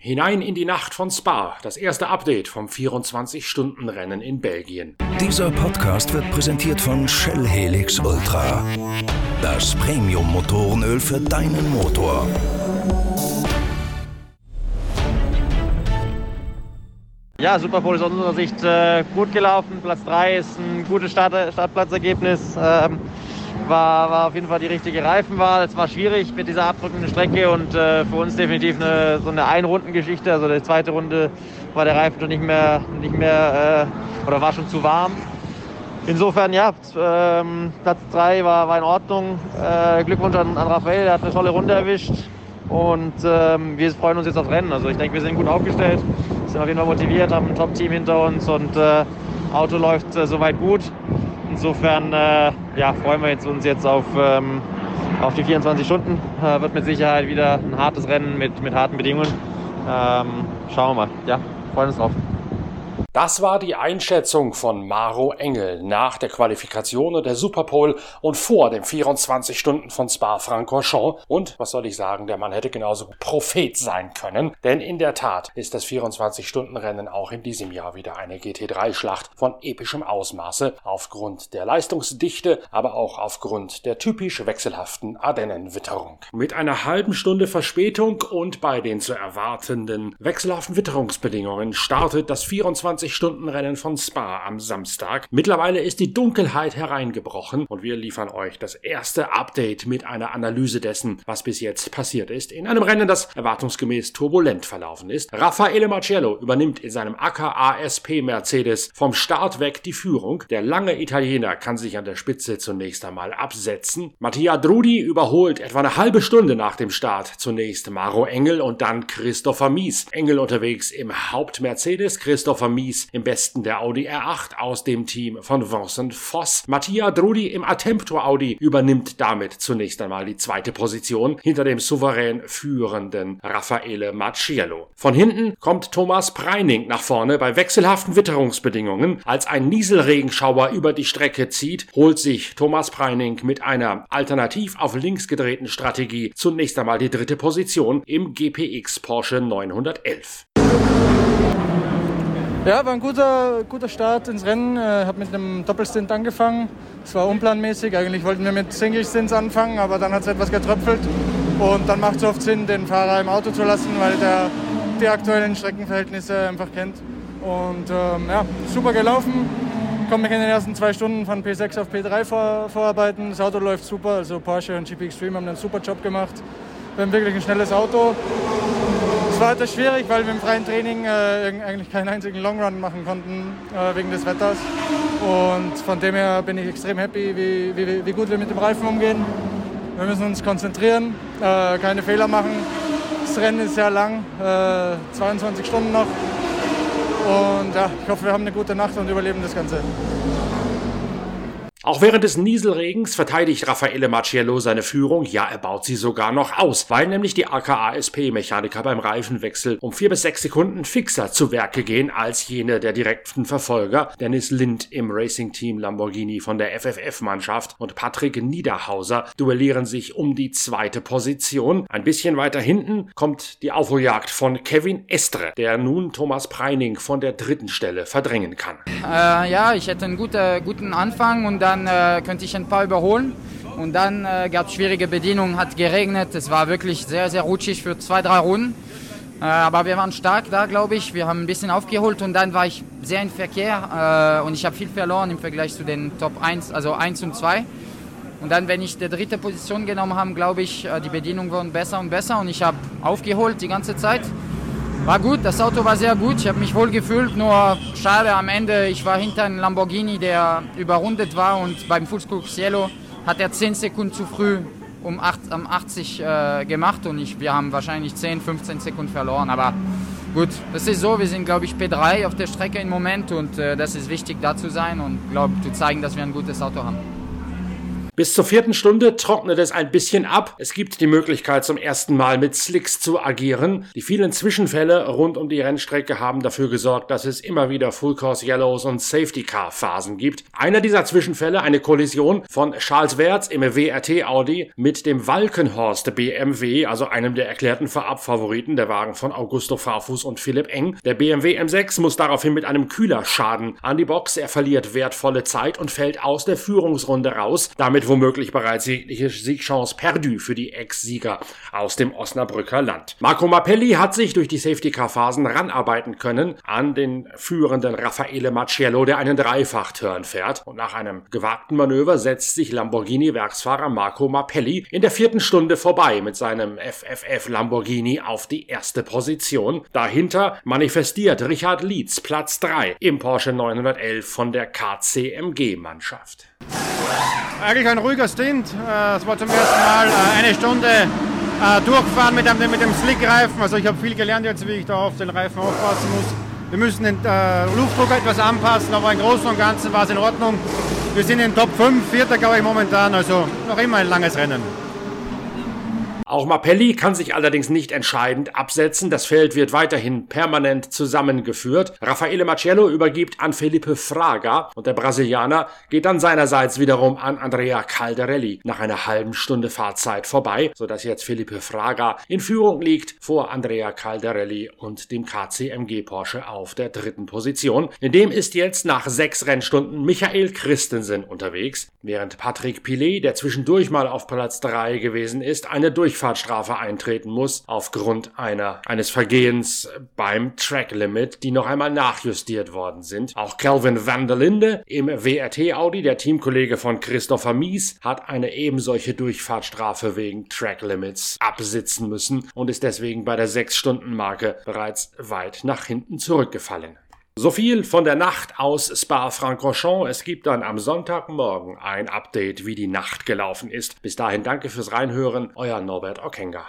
Hinein in die Nacht von Spa, das erste Update vom 24-Stunden-Rennen in Belgien. Dieser Podcast wird präsentiert von Shell Helix Ultra. Das Premium-Motorenöl für deinen Motor. Ja, Superpole ist aus unserer Sicht äh, gut gelaufen. Platz 3 ist ein gutes Start Startplatzergebnis. Ähm, war, war auf jeden Fall die richtige Reifenwahl. Es war schwierig mit dieser abdrückenden Strecke und äh, für uns definitiv eine, so eine Einrundengeschichte. Also die zweite Runde war der Reifen schon nicht mehr, nicht mehr äh, oder war schon zu warm. Insofern, ja, ähm, Platz 3 war, war in Ordnung. Äh, Glückwunsch an, an Raphael, der hat eine tolle Runde erwischt. Und ähm, wir freuen uns jetzt aufs Rennen. Also ich denke, wir sind gut aufgestellt, sind auf jeden Fall motiviert, haben ein Top-Team hinter uns und äh, Auto läuft äh, soweit gut. Insofern äh, ja, freuen wir uns jetzt auf, ähm, auf die 24 Stunden. Äh, wird mit Sicherheit wieder ein hartes Rennen mit, mit harten Bedingungen. Ähm, schauen wir mal. Ja, freuen uns drauf. Das war die Einschätzung von Maro Engel nach der Qualifikation und der Superpole und vor den 24 Stunden von Spa-Francorchamps. Und was soll ich sagen, der Mann hätte genauso Prophet sein können, denn in der Tat ist das 24-Stunden-Rennen auch in diesem Jahr wieder eine GT3-Schlacht von epischem Ausmaße aufgrund der Leistungsdichte, aber auch aufgrund der typisch wechselhaften Ardennenwitterung. Mit einer halben Stunde Verspätung und bei den zu erwartenden wechselhaften Witterungsbedingungen startet das 24 24-Stunden-Rennen von Spa am Samstag. Mittlerweile ist die Dunkelheit hereingebrochen und wir liefern euch das erste Update mit einer Analyse dessen, was bis jetzt passiert ist, in einem Rennen, das erwartungsgemäß turbulent verlaufen ist. Raffaele Marcello übernimmt in seinem AKA-SP Mercedes vom Start weg die Führung. Der lange Italiener kann sich an der Spitze zunächst einmal absetzen. Mattia Drudi überholt etwa eine halbe Stunde nach dem Start zunächst Maro Engel und dann Christopher Mies. Engel unterwegs im Haupt-Mercedes, Christopher Mies Paris im Besten der Audi R8 aus dem Team von Vincent Voss. Mattia Drudi im Attemptor Audi übernimmt damit zunächst einmal die zweite Position hinter dem souverän führenden Raffaele Marciello. Von hinten kommt Thomas Preining nach vorne bei wechselhaften Witterungsbedingungen. Als ein Nieselregenschauer über die Strecke zieht, holt sich Thomas Preining mit einer alternativ auf links gedrehten Strategie zunächst einmal die dritte Position im GPX Porsche 911. Ja, war ein guter, guter Start ins Rennen. Ich äh, habe mit einem Doppelstint angefangen. Es war unplanmäßig. Eigentlich wollten wir mit Single-Stints anfangen, aber dann hat es etwas getröpfelt. Und dann macht es oft Sinn, den Fahrer im Auto zu lassen, weil der die aktuellen Streckenverhältnisse einfach kennt. Und ähm, ja, super gelaufen. Komme mich in den ersten zwei Stunden von P6 auf P3 vor, vorarbeiten. Das Auto läuft super. Also Porsche und GP Extreme haben einen super Job gemacht. Wir haben wirklich ein schnelles Auto. Es war etwas schwierig, weil wir im freien Training äh, eigentlich keinen einzigen Long Run machen konnten äh, wegen des Wetters. Und von dem her bin ich extrem happy, wie, wie, wie gut wir mit dem Reifen umgehen. Wir müssen uns konzentrieren, äh, keine Fehler machen. Das Rennen ist sehr lang, 22 äh, Stunden noch. Und ja, ich hoffe, wir haben eine gute Nacht und überleben das Ganze. Auch während des Nieselregens verteidigt Raffaele Marciello seine Führung, ja, er baut sie sogar noch aus, weil nämlich die AKASP-Mechaniker beim Reifenwechsel um vier bis sechs Sekunden fixer zu Werke gehen als jene der direkten Verfolger, Dennis Lind im Racing-Team Lamborghini von der FFF-Mannschaft und Patrick Niederhauser duellieren sich um die zweite Position. Ein bisschen weiter hinten kommt die Aufholjagd von Kevin Estre, der nun Thomas Preining von der dritten Stelle verdrängen kann. Äh, ja, ich hätte einen guten, guten Anfang und dann dann äh, könnte ich ein paar überholen. Und dann äh, gab es schwierige Bedingungen, hat geregnet. Es war wirklich sehr, sehr rutschig für zwei, drei Runden. Äh, aber wir waren stark da, glaube ich. Wir haben ein bisschen aufgeholt und dann war ich sehr im Verkehr äh, und ich habe viel verloren im Vergleich zu den Top 1, also 1 und 2. Und dann, wenn ich die dritte Position genommen habe, glaube ich, äh, die Bedienung wurden besser und besser und ich habe aufgeholt die ganze Zeit. War gut, das Auto war sehr gut, ich habe mich wohl gefühlt, nur schade am Ende, ich war hinter einem Lamborghini, der überrundet war und beim Fullscope Cielo hat er 10 Sekunden zu früh um 8, um 80 äh, gemacht und ich, wir haben wahrscheinlich 10, 15 Sekunden verloren, aber gut, das ist so, wir sind glaube ich P3 auf der Strecke im Moment und äh, das ist wichtig da zu sein und glaube zu zeigen, dass wir ein gutes Auto haben. Bis zur vierten Stunde trocknet es ein bisschen ab. Es gibt die Möglichkeit, zum ersten Mal mit Slicks zu agieren. Die vielen Zwischenfälle rund um die Rennstrecke haben dafür gesorgt, dass es immer wieder Full Course Yellows und Safety Car Phasen gibt. Einer dieser Zwischenfälle, eine Kollision von Charles Wertz im WRT Audi mit dem Walkenhorst BMW, also einem der erklärten Vorabfavoriten, der Wagen von Augusto Farfus und Philipp Eng. Der BMW M6 muss daraufhin mit einem Kühlerschaden an die Box. Er verliert wertvolle Zeit und fällt aus der Führungsrunde raus. Damit womöglich bereits jegliche Siegchance perdu für die Ex-Sieger aus dem Osnabrücker Land. Marco Mappelli hat sich durch die Safety-Car-Phasen ranarbeiten können an den führenden Raffaele Macciello, der einen Dreifach-Turn fährt. Und nach einem gewagten Manöver setzt sich Lamborghini-Werksfahrer Marco Mappelli in der vierten Stunde vorbei mit seinem FFF Lamborghini auf die erste Position. Dahinter manifestiert Richard Lietz Platz 3 im Porsche 911 von der KCMG-Mannschaft. Eigentlich ein ruhiger Stint. Äh, es war zum ersten Mal äh, eine Stunde äh, durchfahren mit dem, mit dem Slick-Reifen. Also ich habe viel gelernt jetzt, wie ich da auf den Reifen aufpassen muss. Wir müssen den Luftdruck etwas anpassen, aber im Großen und Ganzen war es in Ordnung. Wir sind in Top 5, Vierter glaube ich momentan, also noch immer ein langes Rennen. Auch Mappelli kann sich allerdings nicht entscheidend absetzen. Das Feld wird weiterhin permanent zusammengeführt. Raffaele Marcello übergibt an Felipe Fraga und der Brasilianer geht dann seinerseits wiederum an Andrea Calderelli nach einer halben Stunde Fahrzeit vorbei, sodass jetzt Felipe Fraga in Führung liegt vor Andrea Calderelli und dem KCMG Porsche auf der dritten Position. In dem ist jetzt nach sechs Rennstunden Michael Christensen unterwegs, während Patrick Pilet, der zwischendurch mal auf Platz drei gewesen ist, eine durch Durchfahrtsstrafe eintreten muss aufgrund einer, eines Vergehens beim Track Limit, die noch einmal nachjustiert worden sind. Auch Calvin van der Linde im WRT Audi, der Teamkollege von Christopher Mies, hat eine ebensolche Durchfahrtsstrafe wegen Track Limits absitzen müssen und ist deswegen bei der 6-Stunden-Marke bereits weit nach hinten zurückgefallen. So viel von der Nacht aus Spa-Francorchamps. Es gibt dann am Sonntagmorgen ein Update, wie die Nacht gelaufen ist. Bis dahin danke fürs Reinhören, euer Norbert Okenga.